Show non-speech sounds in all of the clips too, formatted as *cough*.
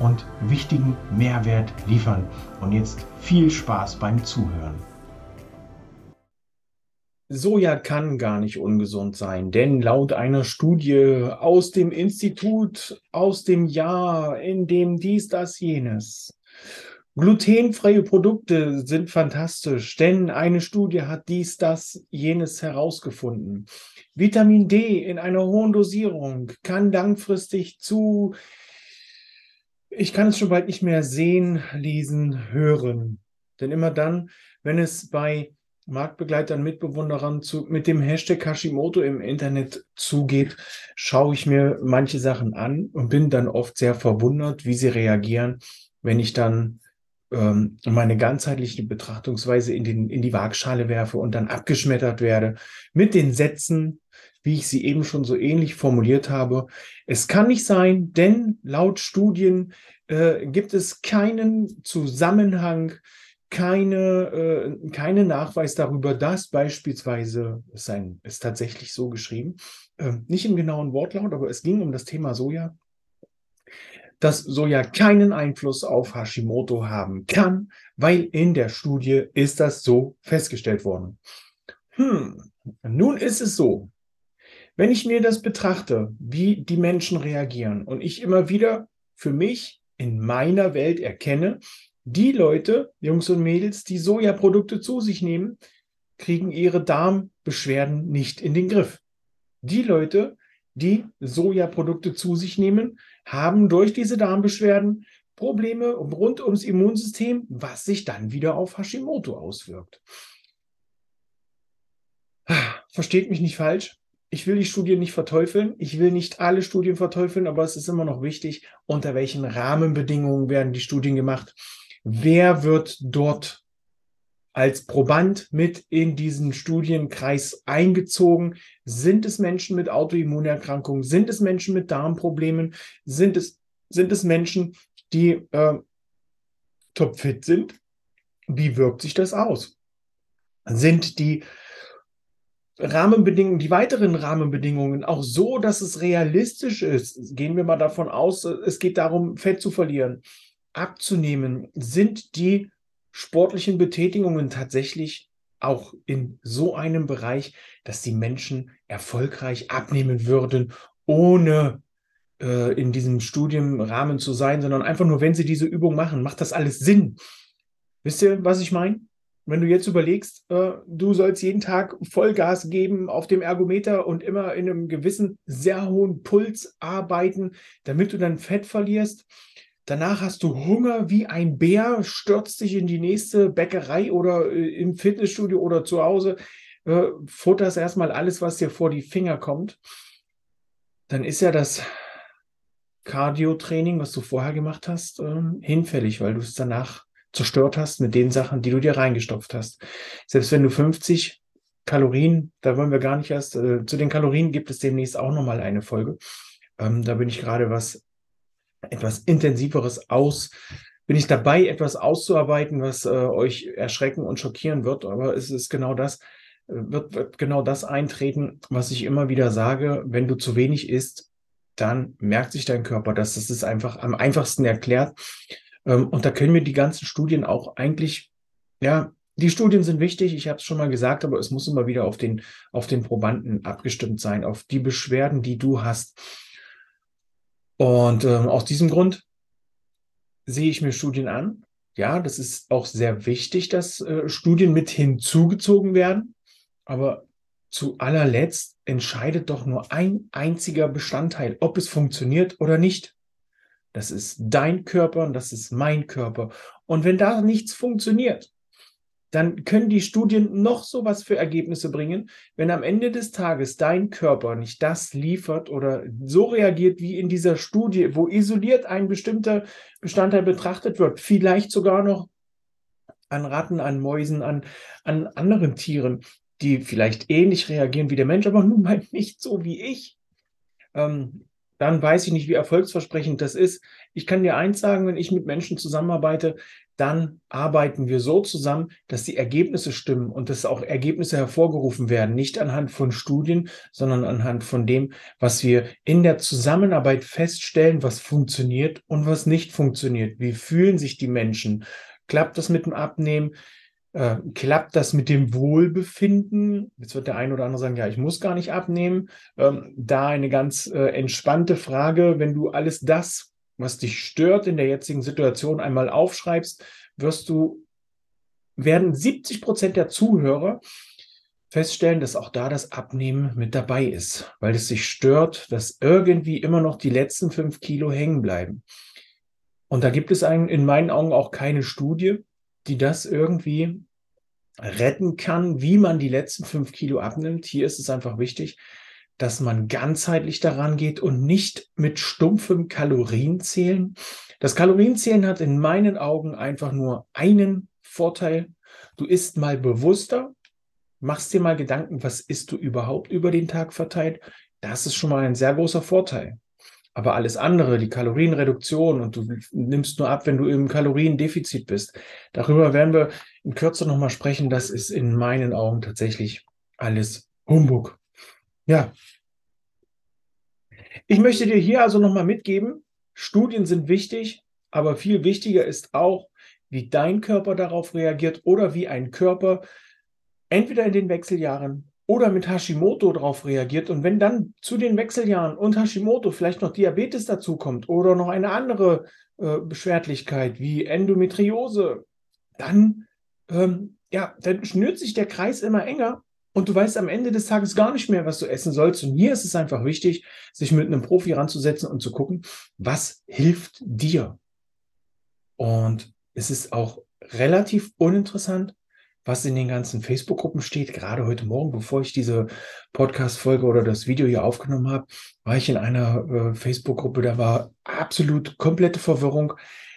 und wichtigen Mehrwert liefern. Und jetzt viel Spaß beim Zuhören. Soja kann gar nicht ungesund sein, denn laut einer Studie aus dem Institut, aus dem Jahr, in dem dies, das, jenes, glutenfreie Produkte sind fantastisch, denn eine Studie hat dies, das, jenes herausgefunden. Vitamin D in einer hohen Dosierung kann langfristig zu ich kann es schon bald nicht mehr sehen, lesen, hören. Denn immer dann, wenn es bei Marktbegleitern, Mitbewunderern zu, mit dem Hashtag Hashimoto im Internet zugeht, schaue ich mir manche Sachen an und bin dann oft sehr verwundert, wie sie reagieren, wenn ich dann ähm, meine ganzheitliche Betrachtungsweise in, den, in die Waagschale werfe und dann abgeschmettert werde mit den Sätzen, wie ich sie eben schon so ähnlich formuliert habe. Es kann nicht sein, denn laut Studien äh, gibt es keinen Zusammenhang, keine, äh, keine Nachweis darüber, dass beispielsweise, es ist tatsächlich so geschrieben, äh, nicht im genauen Wortlaut, aber es ging um das Thema Soja, dass Soja keinen Einfluss auf Hashimoto haben kann, weil in der Studie ist das so festgestellt worden. Hm, nun ist es so, wenn ich mir das betrachte, wie die Menschen reagieren und ich immer wieder für mich in meiner Welt erkenne, die Leute, Jungs und Mädels, die Sojaprodukte zu sich nehmen, kriegen ihre Darmbeschwerden nicht in den Griff. Die Leute, die Sojaprodukte zu sich nehmen, haben durch diese Darmbeschwerden Probleme rund ums Immunsystem, was sich dann wieder auf Hashimoto auswirkt. Versteht mich nicht falsch ich will die Studien nicht verteufeln. Ich will nicht alle Studien verteufeln, aber es ist immer noch wichtig, unter welchen Rahmenbedingungen werden die Studien gemacht. Wer wird dort als Proband mit in diesen Studienkreis eingezogen? Sind es Menschen mit Autoimmunerkrankungen? Sind es Menschen mit Darmproblemen? Sind es, sind es Menschen, die äh, topfit sind? Wie wirkt sich das aus? Sind die Rahmenbedingungen, die weiteren Rahmenbedingungen auch so, dass es realistisch ist. Gehen wir mal davon aus, es geht darum, Fett zu verlieren, abzunehmen. Sind die sportlichen Betätigungen tatsächlich auch in so einem Bereich, dass die Menschen erfolgreich abnehmen würden, ohne äh, in diesem Studienrahmen zu sein, sondern einfach nur, wenn sie diese Übung machen, macht das alles Sinn. Wisst ihr, was ich meine? Wenn du jetzt überlegst, äh, du sollst jeden Tag Vollgas geben auf dem Ergometer und immer in einem gewissen sehr hohen Puls arbeiten, damit du dann Fett verlierst. Danach hast du Hunger wie ein Bär, stürzt dich in die nächste Bäckerei oder äh, im Fitnessstudio oder zu Hause, äh, futterst erstmal alles, was dir vor die Finger kommt. Dann ist ja das Cardio-Training, was du vorher gemacht hast, äh, hinfällig, weil du es danach zerstört hast mit den Sachen, die du dir reingestopft hast. Selbst wenn du 50 Kalorien, da wollen wir gar nicht erst, äh, zu den Kalorien gibt es demnächst auch nochmal eine Folge. Ähm, da bin ich gerade was etwas intensiveres aus, bin ich dabei, etwas auszuarbeiten, was äh, euch erschrecken und schockieren wird. Aber es ist genau das, äh, wird, wird genau das eintreten, was ich immer wieder sage. Wenn du zu wenig isst, dann merkt sich dein Körper das. Das ist einfach am einfachsten erklärt. Ähm, und da können wir die ganzen Studien auch eigentlich, ja, die Studien sind wichtig, ich habe es schon mal gesagt, aber es muss immer wieder auf den, auf den Probanden abgestimmt sein, auf die Beschwerden, die du hast. Und ähm, aus diesem Grund sehe ich mir Studien an. Ja, das ist auch sehr wichtig, dass äh, Studien mit hinzugezogen werden. Aber zu allerletzt entscheidet doch nur ein einziger Bestandteil, ob es funktioniert oder nicht. Das ist dein Körper und das ist mein Körper. Und wenn da nichts funktioniert, dann können die Studien noch so was für Ergebnisse bringen, wenn am Ende des Tages dein Körper nicht das liefert oder so reagiert wie in dieser Studie, wo isoliert ein bestimmter Bestandteil betrachtet wird, vielleicht sogar noch an Ratten, an Mäusen, an, an anderen Tieren, die vielleicht ähnlich reagieren wie der Mensch, aber nun mal *laughs* nicht so wie ich, ähm, dann weiß ich nicht, wie erfolgsversprechend das ist. Ich kann dir eins sagen, wenn ich mit Menschen zusammenarbeite, dann arbeiten wir so zusammen, dass die Ergebnisse stimmen und dass auch Ergebnisse hervorgerufen werden, nicht anhand von Studien, sondern anhand von dem, was wir in der Zusammenarbeit feststellen, was funktioniert und was nicht funktioniert. Wie fühlen sich die Menschen? Klappt das mit dem Abnehmen? Äh, klappt das mit dem Wohlbefinden? Jetzt wird der ein oder andere sagen, ja, ich muss gar nicht abnehmen. Ähm, da eine ganz äh, entspannte Frage, wenn du alles das was dich stört in der jetzigen Situation einmal aufschreibst, wirst du, werden 70 Prozent der Zuhörer feststellen, dass auch da das Abnehmen mit dabei ist, weil es sich stört, dass irgendwie immer noch die letzten fünf Kilo hängen bleiben. Und da gibt es einen, in meinen Augen auch keine Studie, die das irgendwie retten kann, wie man die letzten fünf Kilo abnimmt. Hier ist es einfach wichtig, dass man ganzheitlich daran geht und nicht mit stumpfem Kalorienzählen. Das Kalorienzählen hat in meinen Augen einfach nur einen Vorteil. Du isst mal bewusster, machst dir mal Gedanken, was isst du überhaupt über den Tag verteilt. Das ist schon mal ein sehr großer Vorteil. Aber alles andere, die Kalorienreduktion und du nimmst nur ab, wenn du im Kaloriendefizit bist. Darüber werden wir in Kürze nochmal sprechen. Das ist in meinen Augen tatsächlich alles Humbug. Ja. Ich möchte dir hier also nochmal mitgeben, Studien sind wichtig, aber viel wichtiger ist auch, wie dein Körper darauf reagiert oder wie ein Körper entweder in den Wechseljahren oder mit Hashimoto darauf reagiert. Und wenn dann zu den Wechseljahren und Hashimoto vielleicht noch Diabetes dazukommt oder noch eine andere äh, Beschwerlichkeit wie Endometriose, dann, ähm, ja, dann schnürt sich der Kreis immer enger und du weißt am Ende des Tages gar nicht mehr, was du essen sollst. Und hier ist es einfach wichtig, sich mit einem Profi ranzusetzen und zu gucken, was hilft dir. Und es ist auch relativ uninteressant, was in den ganzen Facebook-Gruppen steht. Gerade heute Morgen, bevor ich diese Podcast-Folge oder das Video hier aufgenommen habe, war ich in einer äh, Facebook-Gruppe, da war absolut komplette Verwirrung.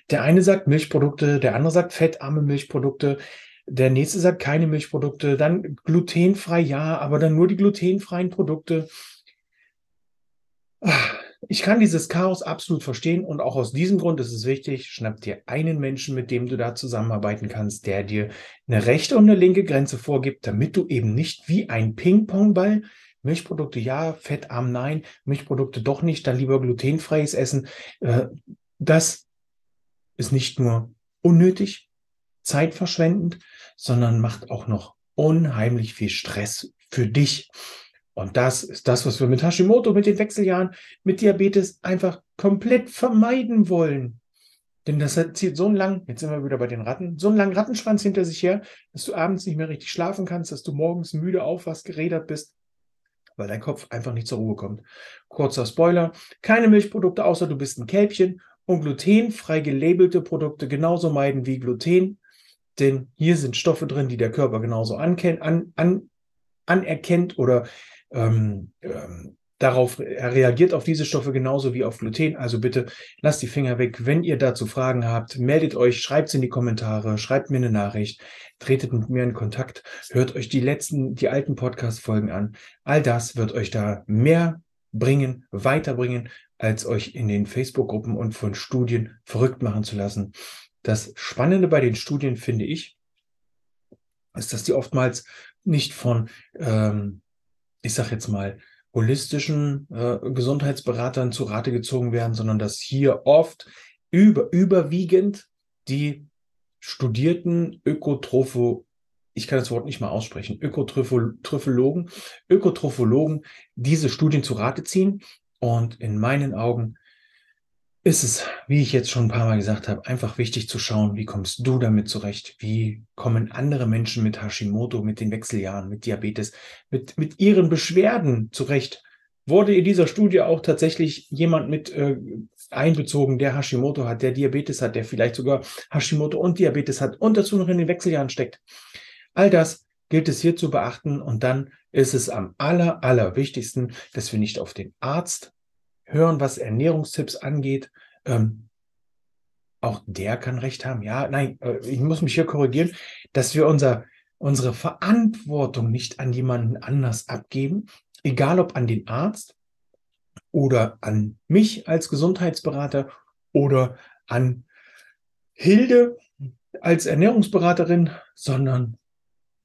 Der eine sagt Milchprodukte, der andere sagt fettarme Milchprodukte. Der nächste sagt keine Milchprodukte, dann glutenfrei ja, aber dann nur die glutenfreien Produkte. Ich kann dieses Chaos absolut verstehen und auch aus diesem Grund ist es wichtig, schnapp dir einen Menschen, mit dem du da zusammenarbeiten kannst, der dir eine rechte und eine linke Grenze vorgibt, damit du eben nicht wie ein Ping-Pong-Ball Milchprodukte ja, fettarm nein, Milchprodukte doch nicht, dann lieber glutenfreies Essen. Äh, das ist nicht nur unnötig, zeitverschwendend, sondern macht auch noch unheimlich viel Stress für dich. Und das ist das, was wir mit Hashimoto, mit den Wechseljahren, mit Diabetes einfach komplett vermeiden wollen. Denn das zieht so einen lang, jetzt sind wir wieder bei den Ratten, so einen langen Rattenschwanz hinter sich her, dass du abends nicht mehr richtig schlafen kannst, dass du morgens müde aufwachst, gerädert bist, weil dein Kopf einfach nicht zur Ruhe kommt. Kurzer Spoiler, keine Milchprodukte, außer du bist ein Kälbchen und glutenfrei gelabelte Produkte genauso meiden wie Gluten, denn hier sind Stoffe drin, die der Körper genauso ankennt, an, an, anerkennt oder ähm, ähm, darauf, er reagiert auf diese Stoffe genauso wie auf Gluten. Also bitte lasst die Finger weg. Wenn ihr dazu Fragen habt, meldet euch, schreibt es in die Kommentare, schreibt mir eine Nachricht, tretet mit mir in Kontakt, hört euch die letzten, die alten Podcast-Folgen an. All das wird euch da mehr bringen, weiterbringen, als euch in den Facebook-Gruppen und von Studien verrückt machen zu lassen. Das Spannende bei den Studien finde ich, ist, dass die oftmals nicht von, ähm, ich sag jetzt mal, holistischen äh, Gesundheitsberatern zu Rate gezogen werden, sondern dass hier oft über, überwiegend die studierten Ökotropho, ich kann das Wort nicht mal aussprechen, Ökotrophologen, Ökotrophologen diese Studien zu Rate ziehen. Und in meinen Augen ist es, wie ich jetzt schon ein paar Mal gesagt habe, einfach wichtig zu schauen, wie kommst du damit zurecht? Wie kommen andere Menschen mit Hashimoto, mit den Wechseljahren, mit Diabetes, mit, mit ihren Beschwerden zurecht? Wurde in dieser Studie auch tatsächlich jemand mit äh, einbezogen, der Hashimoto hat, der Diabetes hat, der vielleicht sogar Hashimoto und Diabetes hat und dazu noch in den Wechseljahren steckt? All das gilt es hier zu beachten und dann ist es am aller, aller wichtigsten, dass wir nicht auf den Arzt hören, was Ernährungstipps angeht. Ähm, auch der kann Recht haben. Ja, nein, äh, ich muss mich hier korrigieren, dass wir unser, unsere Verantwortung nicht an jemanden anders abgeben, egal ob an den Arzt oder an mich als Gesundheitsberater oder an Hilde als Ernährungsberaterin, sondern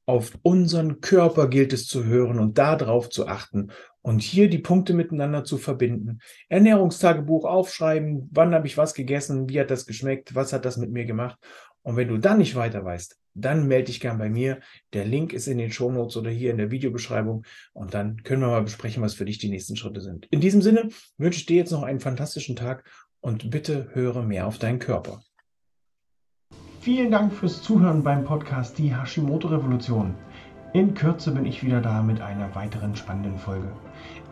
auf unseren Körper gilt es zu hören und darauf zu achten und hier die Punkte miteinander zu verbinden. Ernährungstagebuch aufschreiben, wann habe ich was gegessen, wie hat das geschmeckt, was hat das mit mir gemacht. Und wenn du dann nicht weiter weißt, dann melde dich gern bei mir. Der Link ist in den Shownotes oder hier in der Videobeschreibung und dann können wir mal besprechen, was für dich die nächsten Schritte sind. In diesem Sinne wünsche ich dir jetzt noch einen fantastischen Tag und bitte höre mehr auf deinen Körper. Vielen Dank fürs Zuhören beim Podcast Die Hashimoto Revolution. In Kürze bin ich wieder da mit einer weiteren spannenden Folge.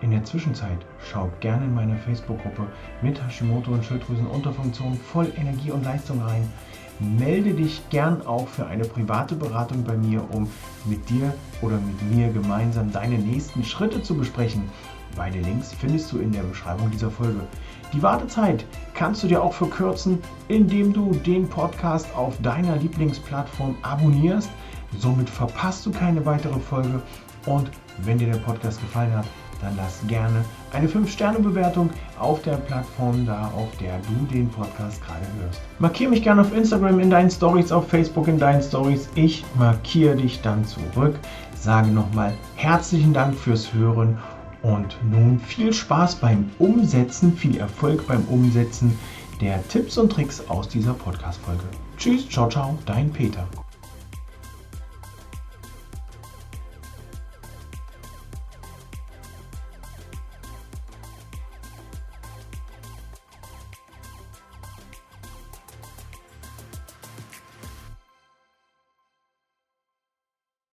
In der Zwischenzeit schau gerne in meine Facebook-Gruppe mit Hashimoto und Schilddrüsenunterfunktion voll Energie und Leistung rein. Melde dich gern auch für eine private Beratung bei mir, um mit dir oder mit mir gemeinsam deine nächsten Schritte zu besprechen. Beide Links findest du in der Beschreibung dieser Folge. Die Wartezeit kannst du dir auch verkürzen, indem du den Podcast auf deiner Lieblingsplattform abonnierst. Somit verpasst du keine weitere Folge. Und wenn dir der Podcast gefallen hat, dann lass gerne eine 5-Sterne-Bewertung auf der Plattform da, auf der du den Podcast gerade hörst. Markiere mich gerne auf Instagram in deinen Stories, auf Facebook in deinen Stories. Ich markiere dich dann zurück. Sage nochmal herzlichen Dank fürs Hören und nun viel Spaß beim Umsetzen, viel Erfolg beim Umsetzen der Tipps und Tricks aus dieser Podcast-Folge. Tschüss, ciao, ciao, dein Peter.